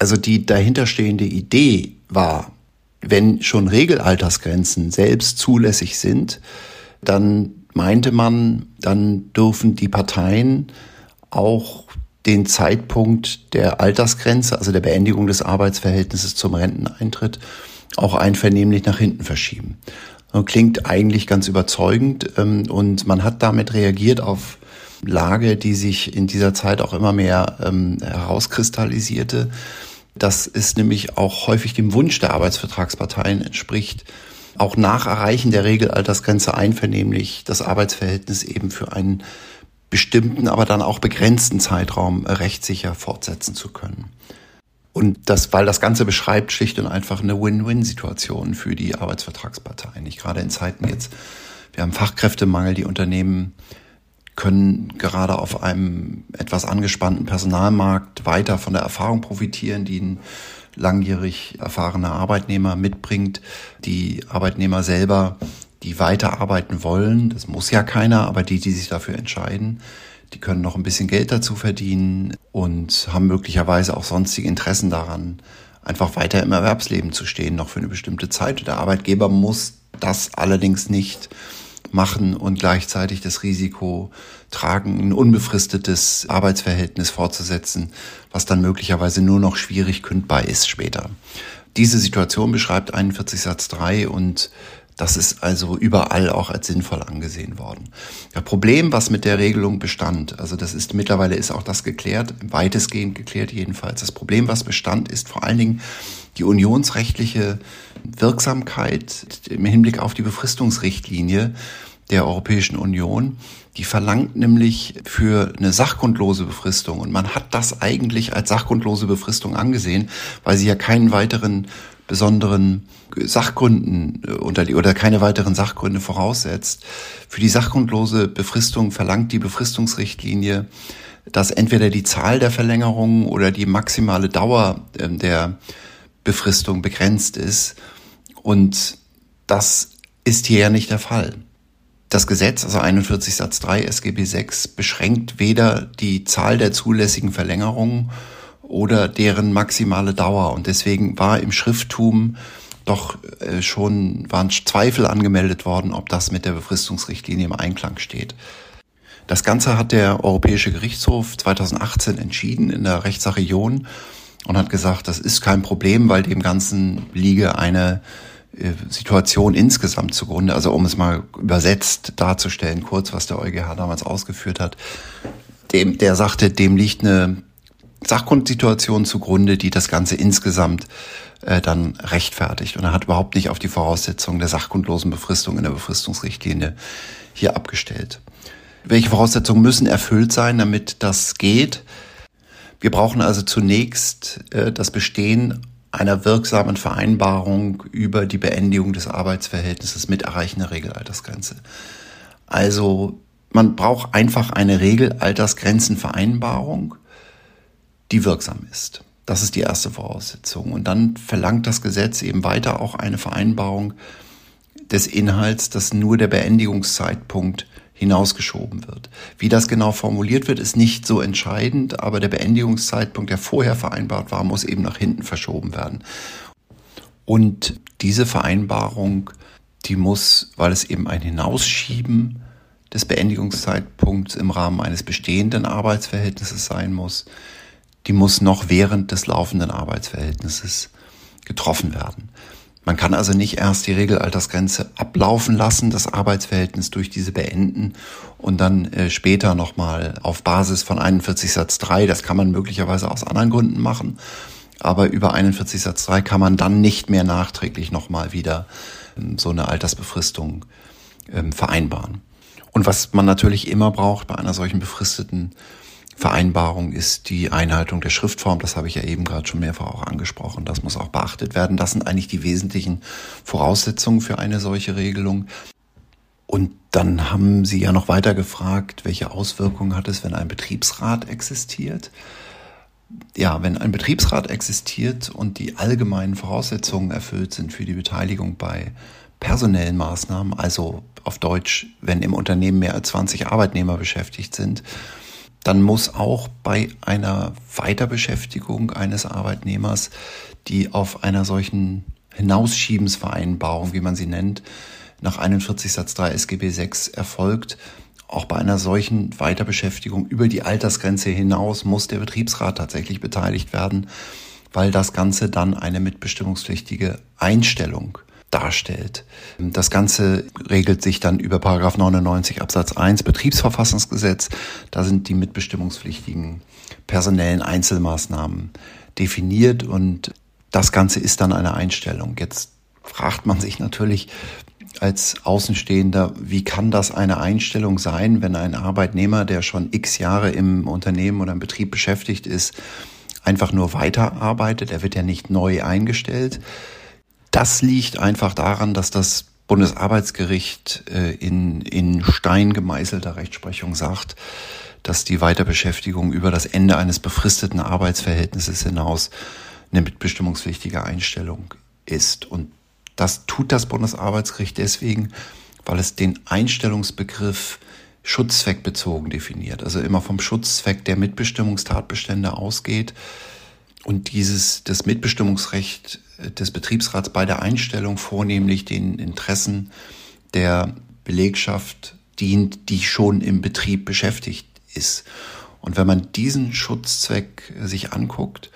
Also die dahinterstehende Idee war, wenn schon Regelaltersgrenzen selbst zulässig sind, dann meinte man, dann dürfen die Parteien auch den Zeitpunkt der Altersgrenze, also der Beendigung des Arbeitsverhältnisses zum Renteneintritt, auch einvernehmlich nach hinten verschieben. Klingt eigentlich ganz überzeugend ähm, und man hat damit reagiert auf Lage, die sich in dieser Zeit auch immer mehr ähm, herauskristallisierte. Das ist nämlich auch häufig dem Wunsch der Arbeitsvertragsparteien entspricht, auch nach Erreichen der Regelaltersgrenze einvernehmlich das Arbeitsverhältnis eben für einen bestimmten, aber dann auch begrenzten Zeitraum rechtssicher fortsetzen zu können. Und das, weil das Ganze beschreibt schlicht und einfach eine Win-Win-Situation für die Arbeitsvertragsparteien. Nicht gerade in Zeiten jetzt, wir haben Fachkräftemangel, die Unternehmen können gerade auf einem etwas angespannten Personalmarkt weiter von der Erfahrung profitieren, die ein langjährig erfahrener Arbeitnehmer mitbringt. Die Arbeitnehmer selber die weiterarbeiten wollen, das muss ja keiner, aber die, die sich dafür entscheiden, die können noch ein bisschen Geld dazu verdienen und haben möglicherweise auch sonstige Interessen daran, einfach weiter im Erwerbsleben zu stehen, noch für eine bestimmte Zeit. Der Arbeitgeber muss das allerdings nicht machen und gleichzeitig das Risiko tragen, ein unbefristetes Arbeitsverhältnis fortzusetzen, was dann möglicherweise nur noch schwierig kündbar ist später. Diese Situation beschreibt 41 Satz 3 und das ist also überall auch als sinnvoll angesehen worden. Das Problem, was mit der Regelung bestand, also das ist mittlerweile ist auch das geklärt, weitestgehend geklärt jedenfalls. Das Problem, was bestand, ist vor allen Dingen die unionsrechtliche Wirksamkeit im Hinblick auf die Befristungsrichtlinie der Europäischen Union. Die verlangt nämlich für eine sachgrundlose Befristung. Und man hat das eigentlich als sachgrundlose Befristung angesehen, weil sie ja keinen weiteren besonderen Sachgründen äh, unter die, oder keine weiteren Sachgründe voraussetzt. Für die sachgrundlose Befristung verlangt die Befristungsrichtlinie, dass entweder die Zahl der Verlängerungen oder die maximale Dauer ähm, der Befristung begrenzt ist. Und das ist hier ja nicht der Fall. Das Gesetz, also 41 Satz 3 SGB 6, beschränkt weder die Zahl der zulässigen Verlängerungen oder deren maximale Dauer. Und deswegen war im Schrifttum doch äh, schon, waren Zweifel angemeldet worden, ob das mit der Befristungsrichtlinie im Einklang steht. Das Ganze hat der Europäische Gerichtshof 2018 entschieden in der Rechtssache Ion und hat gesagt, das ist kein Problem, weil dem Ganzen liege eine äh, Situation insgesamt zugrunde. Also um es mal übersetzt darzustellen, kurz was der EuGH damals ausgeführt hat. Dem, der sagte, dem liegt eine Sachgrundsituation zugrunde, die das Ganze insgesamt äh, dann rechtfertigt. Und er hat überhaupt nicht auf die Voraussetzungen der sachgrundlosen Befristung in der Befristungsrichtlinie hier abgestellt. Welche Voraussetzungen müssen erfüllt sein, damit das geht? Wir brauchen also zunächst äh, das Bestehen einer wirksamen Vereinbarung über die Beendigung des Arbeitsverhältnisses mit Erreichen der Regelaltersgrenze. Also man braucht einfach eine Regelaltersgrenzenvereinbarung, die wirksam ist. Das ist die erste Voraussetzung. Und dann verlangt das Gesetz eben weiter auch eine Vereinbarung des Inhalts, dass nur der Beendigungszeitpunkt hinausgeschoben wird. Wie das genau formuliert wird, ist nicht so entscheidend, aber der Beendigungszeitpunkt, der vorher vereinbart war, muss eben nach hinten verschoben werden. Und diese Vereinbarung, die muss, weil es eben ein Hinausschieben des Beendigungszeitpunkts im Rahmen eines bestehenden Arbeitsverhältnisses sein muss, die muss noch während des laufenden Arbeitsverhältnisses getroffen werden. Man kann also nicht erst die Regelaltersgrenze ablaufen lassen, das Arbeitsverhältnis durch diese beenden und dann äh, später nochmal auf Basis von 41 Satz 3, das kann man möglicherweise aus anderen Gründen machen, aber über 41 Satz 3 kann man dann nicht mehr nachträglich nochmal wieder ähm, so eine Altersbefristung ähm, vereinbaren. Und was man natürlich immer braucht bei einer solchen befristeten Vereinbarung ist die Einhaltung der Schriftform. Das habe ich ja eben gerade schon mehrfach auch angesprochen. Das muss auch beachtet werden. Das sind eigentlich die wesentlichen Voraussetzungen für eine solche Regelung. Und dann haben Sie ja noch weiter gefragt, welche Auswirkungen hat es, wenn ein Betriebsrat existiert? Ja, wenn ein Betriebsrat existiert und die allgemeinen Voraussetzungen erfüllt sind für die Beteiligung bei personellen Maßnahmen, also auf Deutsch, wenn im Unternehmen mehr als 20 Arbeitnehmer beschäftigt sind, dann muss auch bei einer Weiterbeschäftigung eines Arbeitnehmers, die auf einer solchen Hinausschiebensvereinbarung, wie man sie nennt, nach 41 Satz 3 SGB 6 erfolgt, auch bei einer solchen Weiterbeschäftigung über die Altersgrenze hinaus muss der Betriebsrat tatsächlich beteiligt werden, weil das Ganze dann eine mitbestimmungspflichtige Einstellung darstellt. Das Ganze regelt sich dann über Paragraph 99 Absatz 1 Betriebsverfassungsgesetz. Da sind die mitbestimmungspflichtigen personellen Einzelmaßnahmen definiert und das Ganze ist dann eine Einstellung. Jetzt fragt man sich natürlich als Außenstehender, wie kann das eine Einstellung sein, wenn ein Arbeitnehmer, der schon x Jahre im Unternehmen oder im Betrieb beschäftigt ist, einfach nur weiterarbeitet. Er wird ja nicht neu eingestellt. Das liegt einfach daran, dass das Bundesarbeitsgericht äh, in, in Stein gemeißelter Rechtsprechung sagt, dass die Weiterbeschäftigung über das Ende eines befristeten Arbeitsverhältnisses hinaus eine mitbestimmungspflichtige Einstellung ist. Und das tut das Bundesarbeitsgericht deswegen, weil es den Einstellungsbegriff schutzzweckbezogen definiert, also immer vom Schutzzweck der Mitbestimmungstatbestände ausgeht und dieses das Mitbestimmungsrecht des Betriebsrats bei der Einstellung vornehmlich den Interessen der Belegschaft dient, die schon im Betrieb beschäftigt ist. Und wenn man diesen Schutzzweck sich anguckt,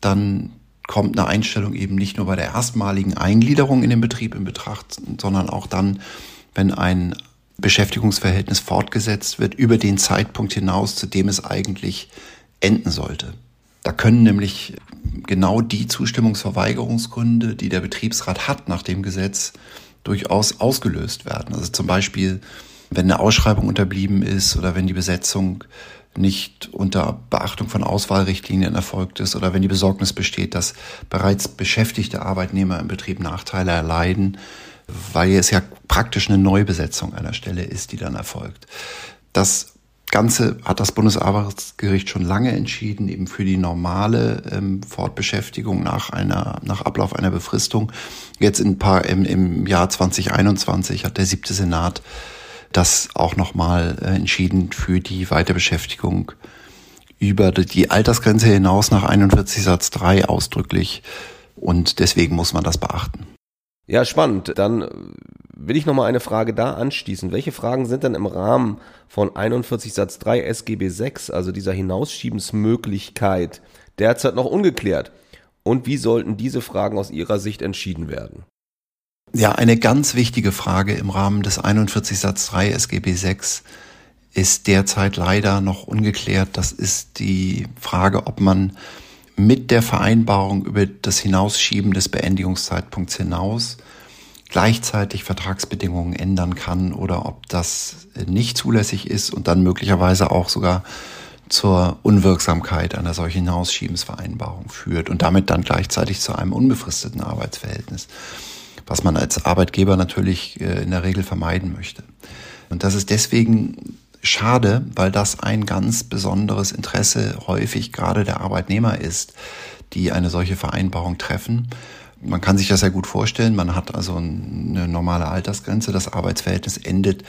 dann kommt eine Einstellung eben nicht nur bei der erstmaligen Eingliederung in den Betrieb in Betracht, sondern auch dann, wenn ein Beschäftigungsverhältnis fortgesetzt wird über den Zeitpunkt hinaus, zu dem es eigentlich enden sollte. Da können nämlich genau die Zustimmungsverweigerungsgründe, die der Betriebsrat hat nach dem Gesetz, durchaus ausgelöst werden. Also zum Beispiel, wenn eine Ausschreibung unterblieben ist oder wenn die Besetzung nicht unter Beachtung von Auswahlrichtlinien erfolgt ist oder wenn die Besorgnis besteht, dass bereits beschäftigte Arbeitnehmer im Betrieb Nachteile erleiden, weil es ja praktisch eine Neubesetzung einer Stelle ist, die dann erfolgt. Das Ganze hat das Bundesarbeitsgericht schon lange entschieden, eben für die normale ähm, Fortbeschäftigung nach einer, nach Ablauf einer Befristung. Jetzt in paar, im, im Jahr 2021 hat der siebte Senat das auch nochmal äh, entschieden für die Weiterbeschäftigung über die Altersgrenze hinaus nach 41 Satz 3 ausdrücklich. Und deswegen muss man das beachten. Ja, spannend. Dann will ich nochmal eine Frage da anschließen. Welche Fragen sind denn im Rahmen von 41 Satz 3 SGB 6, also dieser Hinausschiebensmöglichkeit, derzeit noch ungeklärt? Und wie sollten diese Fragen aus Ihrer Sicht entschieden werden? Ja, eine ganz wichtige Frage im Rahmen des 41 Satz 3 SGB 6 ist derzeit leider noch ungeklärt. Das ist die Frage, ob man mit der Vereinbarung über das Hinausschieben des Beendigungszeitpunkts hinaus gleichzeitig Vertragsbedingungen ändern kann oder ob das nicht zulässig ist und dann möglicherweise auch sogar zur Unwirksamkeit einer solchen Hinausschiebensvereinbarung führt und damit dann gleichzeitig zu einem unbefristeten Arbeitsverhältnis was man als Arbeitgeber natürlich äh, in der Regel vermeiden möchte. Und das ist deswegen schade, weil das ein ganz besonderes Interesse häufig gerade der Arbeitnehmer ist, die eine solche Vereinbarung treffen. Man kann sich das ja gut vorstellen. Man hat also eine normale Altersgrenze. Das Arbeitsverhältnis endet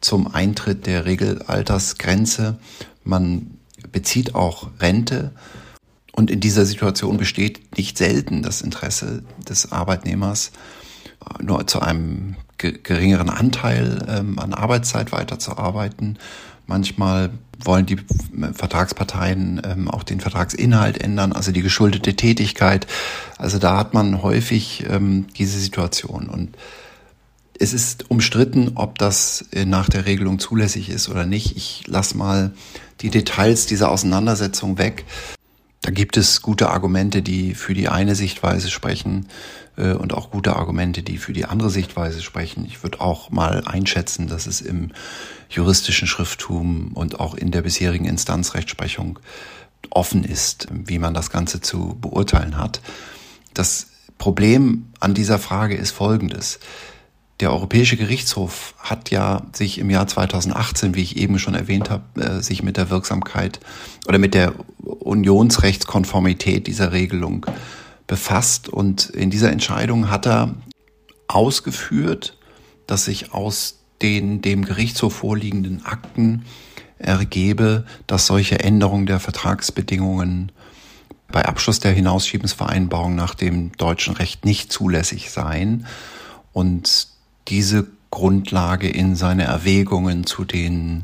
zum Eintritt der Regelaltersgrenze. Man bezieht auch Rente. Und in dieser Situation besteht nicht selten das Interesse des Arbeitnehmers, nur zu einem geringeren Anteil ähm, an Arbeitszeit weiterzuarbeiten. Manchmal wollen die Vertragsparteien ähm, auch den Vertragsinhalt ändern, also die geschuldete Tätigkeit. Also da hat man häufig ähm, diese Situation. Und es ist umstritten, ob das äh, nach der Regelung zulässig ist oder nicht. Ich lasse mal die Details dieser Auseinandersetzung weg. Da gibt es gute Argumente, die für die eine Sichtweise sprechen äh, und auch gute Argumente, die für die andere Sichtweise sprechen. Ich würde auch mal einschätzen, dass es im juristischen Schrifttum und auch in der bisherigen Instanzrechtsprechung offen ist, wie man das Ganze zu beurteilen hat. Das Problem an dieser Frage ist folgendes. Der Europäische Gerichtshof hat ja sich im Jahr 2018, wie ich eben schon erwähnt habe, äh, sich mit der Wirksamkeit oder mit der Unionsrechtskonformität dieser Regelung befasst. Und in dieser Entscheidung hat er ausgeführt, dass sich aus den dem Gerichtshof vorliegenden Akten ergebe, dass solche Änderungen der Vertragsbedingungen bei Abschluss der Hinausschiebensvereinbarung nach dem deutschen Recht nicht zulässig seien. Und diese Grundlage in seine Erwägungen zu den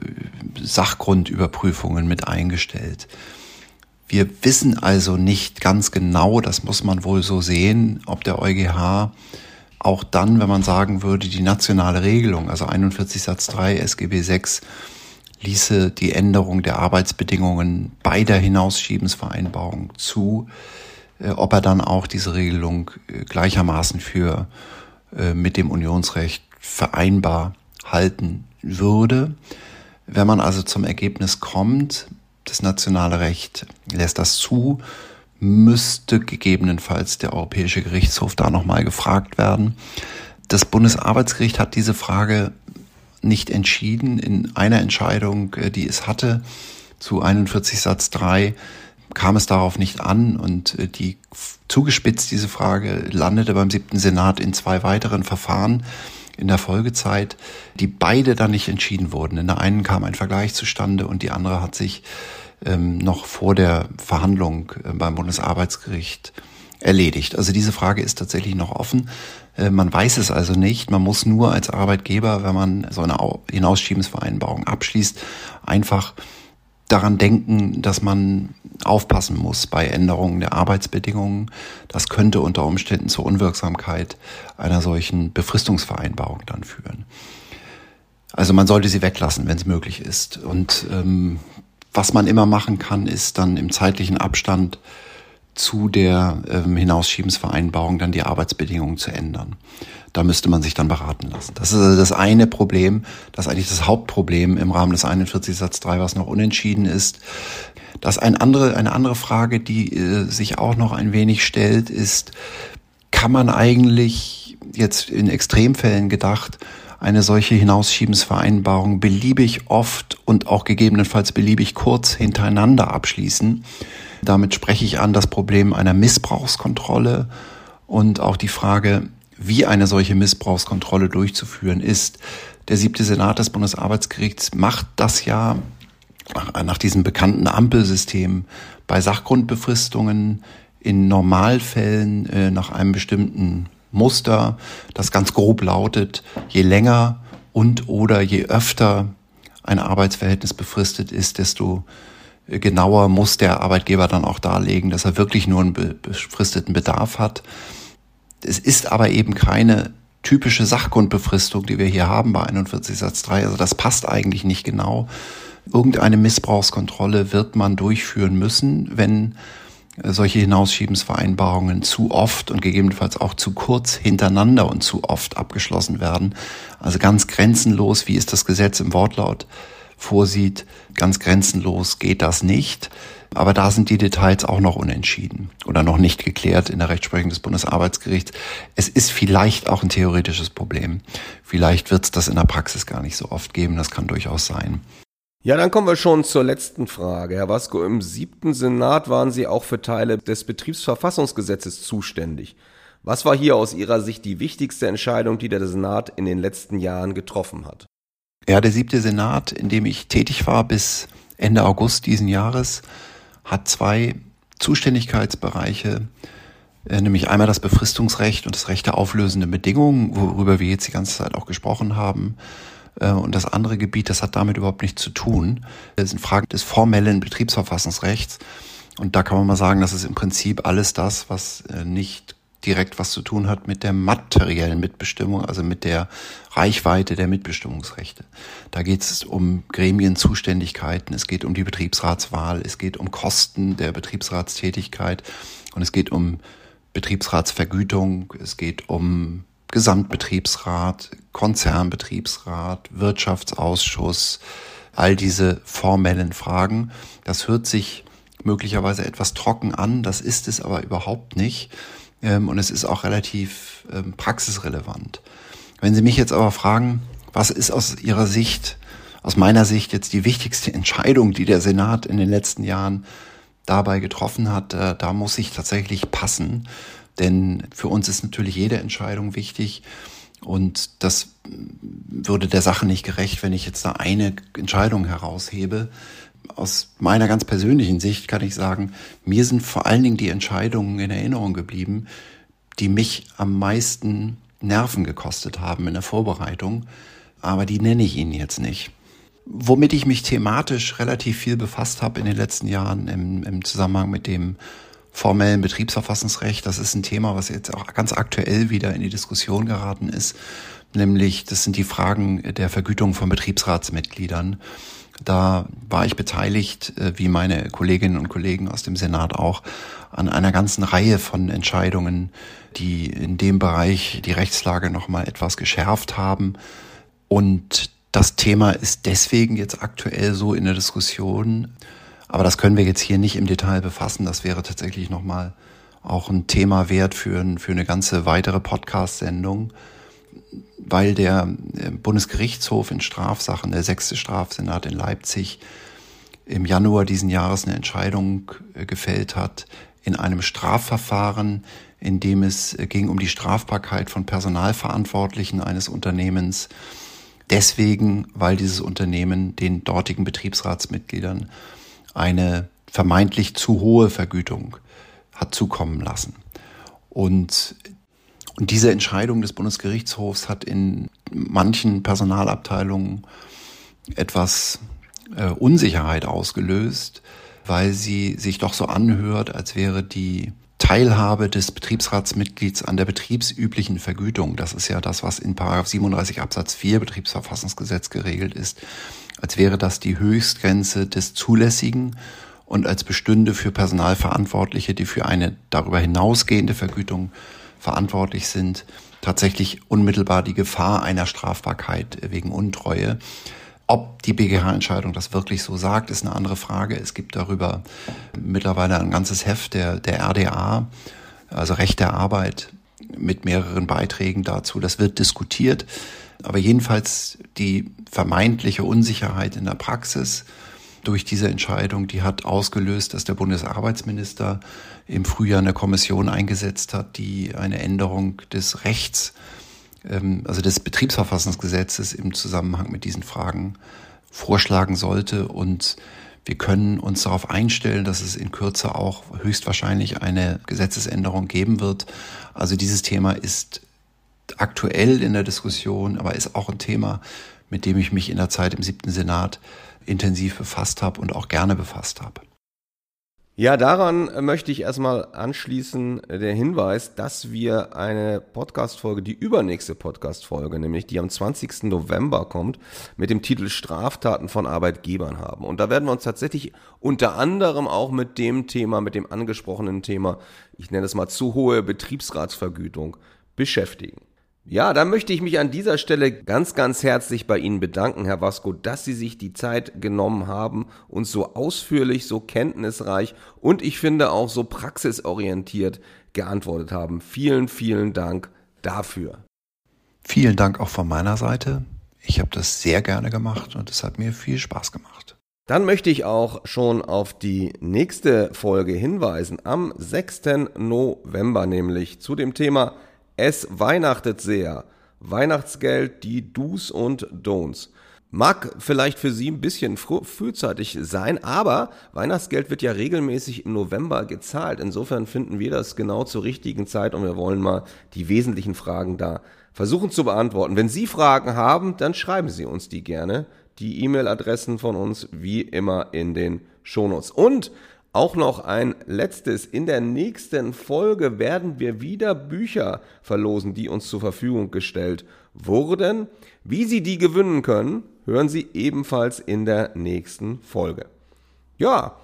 äh, Sachgrundüberprüfungen mit eingestellt. Wir wissen also nicht ganz genau, das muss man wohl so sehen, ob der EuGH auch dann, wenn man sagen würde, die nationale Regelung, also 41 Satz 3 SGB 6, ließe die Änderung der Arbeitsbedingungen bei der Hinausschiebensvereinbarung zu, äh, ob er dann auch diese Regelung äh, gleichermaßen für mit dem Unionsrecht vereinbar halten würde. Wenn man also zum Ergebnis kommt, das nationale Recht lässt das zu, müsste gegebenenfalls der Europäische Gerichtshof da nochmal gefragt werden. Das Bundesarbeitsgericht hat diese Frage nicht entschieden. In einer Entscheidung, äh, die es hatte, zu 41 Satz 3, kam es darauf nicht an und äh, die zugespitzt diese Frage landete beim siebten Senat in zwei weiteren Verfahren. in der Folgezeit, die beide dann nicht entschieden wurden. In der einen kam ein Vergleich zustande und die andere hat sich ähm, noch vor der Verhandlung äh, beim Bundesarbeitsgericht erledigt. Also diese Frage ist tatsächlich noch offen. Äh, man weiß es also nicht. Man muss nur als Arbeitgeber, wenn man so eine Hinausschiebensvereinbarung abschließt, einfach daran denken, dass man aufpassen muss bei Änderungen der Arbeitsbedingungen. Das könnte unter Umständen zur Unwirksamkeit einer solchen Befristungsvereinbarung dann führen. Also man sollte sie weglassen, wenn es möglich ist. Und ähm, was man immer machen kann, ist dann im zeitlichen Abstand zu der ähm, Hinausschiebensvereinbarung dann die Arbeitsbedingungen zu ändern. Da müsste man sich dann beraten lassen. Das ist also das eine Problem, das eigentlich das Hauptproblem im Rahmen des 41 Satz 3, was noch unentschieden ist. Das ein andere, eine andere Frage, die äh, sich auch noch ein wenig stellt, ist, kann man eigentlich jetzt in Extremfällen gedacht eine solche Hinausschiebensvereinbarung beliebig oft und auch gegebenenfalls beliebig kurz hintereinander abschließen? Damit spreche ich an das Problem einer Missbrauchskontrolle und auch die Frage, wie eine solche Missbrauchskontrolle durchzuführen ist. Der siebte Senat des Bundesarbeitsgerichts macht das ja nach diesem bekannten Ampelsystem bei Sachgrundbefristungen in Normalfällen äh, nach einem bestimmten Muster, das ganz grob lautet, je länger und oder je öfter ein Arbeitsverhältnis befristet ist, desto genauer muss der Arbeitgeber dann auch darlegen, dass er wirklich nur einen befristeten Bedarf hat. Es ist aber eben keine typische Sachgrundbefristung, die wir hier haben bei 41 Satz 3. Also das passt eigentlich nicht genau. Irgendeine Missbrauchskontrolle wird man durchführen müssen, wenn solche Hinausschiebensvereinbarungen zu oft und gegebenenfalls auch zu kurz hintereinander und zu oft abgeschlossen werden. Also ganz grenzenlos, wie ist das Gesetz im Wortlaut vorsieht. Ganz grenzenlos geht das nicht. Aber da sind die Details auch noch unentschieden oder noch nicht geklärt in der Rechtsprechung des Bundesarbeitsgerichts. Es ist vielleicht auch ein theoretisches Problem. Vielleicht wird es das in der Praxis gar nicht so oft geben. Das kann durchaus sein. Ja, dann kommen wir schon zur letzten Frage. Herr Vasco, im siebten Senat waren Sie auch für Teile des Betriebsverfassungsgesetzes zuständig. Was war hier aus Ihrer Sicht die wichtigste Entscheidung, die der Senat in den letzten Jahren getroffen hat? Ja, der siebte Senat, in dem ich tätig war bis Ende August diesen Jahres, hat zwei Zuständigkeitsbereiche, äh, nämlich einmal das Befristungsrecht und das Recht der auflösenden Bedingungen, worüber wir jetzt die ganze Zeit auch gesprochen haben. Äh, und das andere Gebiet, das hat damit überhaupt nichts zu tun. Das sind Fragen des formellen Betriebsverfassungsrechts. Und da kann man mal sagen, das ist im Prinzip alles das, was äh, nicht direkt was zu tun hat mit der materiellen Mitbestimmung, also mit der Reichweite der Mitbestimmungsrechte. Da geht es um Gremienzuständigkeiten, es geht um die Betriebsratswahl, es geht um Kosten der Betriebsratstätigkeit und es geht um Betriebsratsvergütung, es geht um Gesamtbetriebsrat, Konzernbetriebsrat, Wirtschaftsausschuss, all diese formellen Fragen. Das hört sich möglicherweise etwas trocken an, das ist es aber überhaupt nicht ähm, und es ist auch relativ ähm, praxisrelevant. Wenn Sie mich jetzt aber fragen, was ist aus Ihrer Sicht, aus meiner Sicht jetzt die wichtigste Entscheidung, die der Senat in den letzten Jahren dabei getroffen hat, äh, da muss ich tatsächlich passen. Denn für uns ist natürlich jede Entscheidung wichtig. Und das würde der Sache nicht gerecht, wenn ich jetzt da eine Entscheidung heraushebe aus meiner ganz persönlichen Sicht kann ich sagen, mir sind vor allen Dingen die Entscheidungen in Erinnerung geblieben, die mich am meisten Nerven gekostet haben in der Vorbereitung, aber die nenne ich Ihnen jetzt nicht. Womit ich mich thematisch relativ viel befasst habe in den letzten Jahren im, im Zusammenhang mit dem formellen Betriebsverfassungsrecht, das ist ein Thema, was jetzt auch ganz aktuell wieder in die Diskussion geraten ist, nämlich das sind die Fragen der Vergütung von Betriebsratsmitgliedern. Da war ich beteiligt, äh, wie meine Kolleginnen und Kollegen aus dem Senat auch, an einer ganzen Reihe von Entscheidungen, die in dem Bereich die Rechtslage nochmal etwas geschärft haben. Und das Thema ist deswegen jetzt aktuell so in der Diskussion. Aber das können wir jetzt hier nicht im Detail befassen. Das wäre tatsächlich nochmal auch ein Thema wert für, für eine ganze weitere Podcast-Sendung weil der äh, Bundesgerichtshof in Strafsachen, der sechste Strafsenat in Leipzig, im Januar diesen Jahres eine Entscheidung äh, gefällt hat in einem Strafverfahren, in dem es ging um die Strafbarkeit von Personalverantwortlichen eines Unternehmens. Deswegen, weil dieses Unternehmen den dortigen Betriebsratsmitgliedern eine vermeintlich zu hohe Vergütung hat zukommen lassen. Und, und diese Entscheidung des Bundesgerichtshofs hat in manchen Personalabteilungen etwas äh, Unsicherheit ausgelöst, weil sie sich doch so anhört, als wäre die Teilhabe des Betriebsratsmitglieds an der betriebsüblichen Vergütung, das ist ja das, was in 37 Absatz 4 Betriebsverfassungsgesetz geregelt ist, als wäre das die Höchstgrenze des Zulässigen und als bestünde für Personalverantwortliche, die für eine darüber hinausgehende Vergütung verantwortlich sind, tatsächlich unmittelbar die Gefahr einer Strafbarkeit wegen Untreue. Ob die BGH-Entscheidung das wirklich so sagt, ist eine andere Frage. Es gibt darüber mittlerweile ein ganzes Heft der, der RDA, also Recht der Arbeit, mit mehreren Beiträgen dazu. Das wird diskutiert. Aber jedenfalls die vermeintliche Unsicherheit in der Praxis durch diese Entscheidung, die hat ausgelöst, dass der Bundesarbeitsminister im Frühjahr eine Kommission eingesetzt hat, die eine Änderung des Rechts ähm, also des Betriebsverfassungsgesetzes im Zusammenhang mit diesen Fragen vorschlagen sollte. Und wir können uns darauf einstellen, dass es in Kürze auch höchstwahrscheinlich eine Gesetzesänderung geben wird. Also dieses Thema ist aktuell in der Diskussion, aber ist auch ein Thema, mit dem ich mich in der Zeit im siebten Senat intensiv befasst habe und auch gerne befasst habe. Ja, daran möchte ich erstmal anschließen der Hinweis, dass wir eine Podcast-Folge, die übernächste Podcast-Folge, nämlich die am 20. November kommt, mit dem Titel Straftaten von Arbeitgebern haben. Und da werden wir uns tatsächlich unter anderem auch mit dem Thema, mit dem angesprochenen Thema, ich nenne es mal zu hohe Betriebsratsvergütung, beschäftigen. Ja, da möchte ich mich an dieser Stelle ganz, ganz herzlich bei Ihnen bedanken, Herr Vasco, dass Sie sich die Zeit genommen haben, uns so ausführlich, so kenntnisreich und ich finde auch so praxisorientiert geantwortet haben. Vielen, vielen Dank dafür. Vielen Dank auch von meiner Seite. Ich habe das sehr gerne gemacht und es hat mir viel Spaß gemacht. Dann möchte ich auch schon auf die nächste Folge hinweisen. Am 6. November nämlich zu dem Thema es weihnachtet sehr. Weihnachtsgeld, die Do's und Don'ts. Mag vielleicht für Sie ein bisschen frühzeitig sein, aber Weihnachtsgeld wird ja regelmäßig im November gezahlt. Insofern finden wir das genau zur richtigen Zeit und wir wollen mal die wesentlichen Fragen da versuchen zu beantworten. Wenn Sie Fragen haben, dann schreiben Sie uns die gerne. Die E-Mail-Adressen von uns wie immer in den Shownotes. Und auch noch ein letztes. In der nächsten Folge werden wir wieder Bücher verlosen, die uns zur Verfügung gestellt wurden. Wie Sie die gewinnen können, hören Sie ebenfalls in der nächsten Folge. Ja,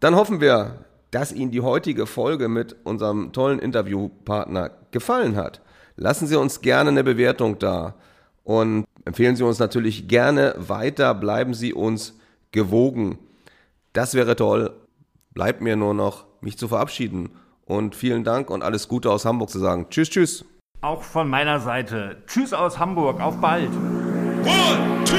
dann hoffen wir, dass Ihnen die heutige Folge mit unserem tollen Interviewpartner gefallen hat. Lassen Sie uns gerne eine Bewertung da und empfehlen Sie uns natürlich gerne weiter. Bleiben Sie uns gewogen. Das wäre toll bleibt mir nur noch, mich zu verabschieden und vielen Dank und alles Gute aus Hamburg zu sagen. Tschüss, tschüss. Auch von meiner Seite. Tschüss aus Hamburg, auf bald. One, two,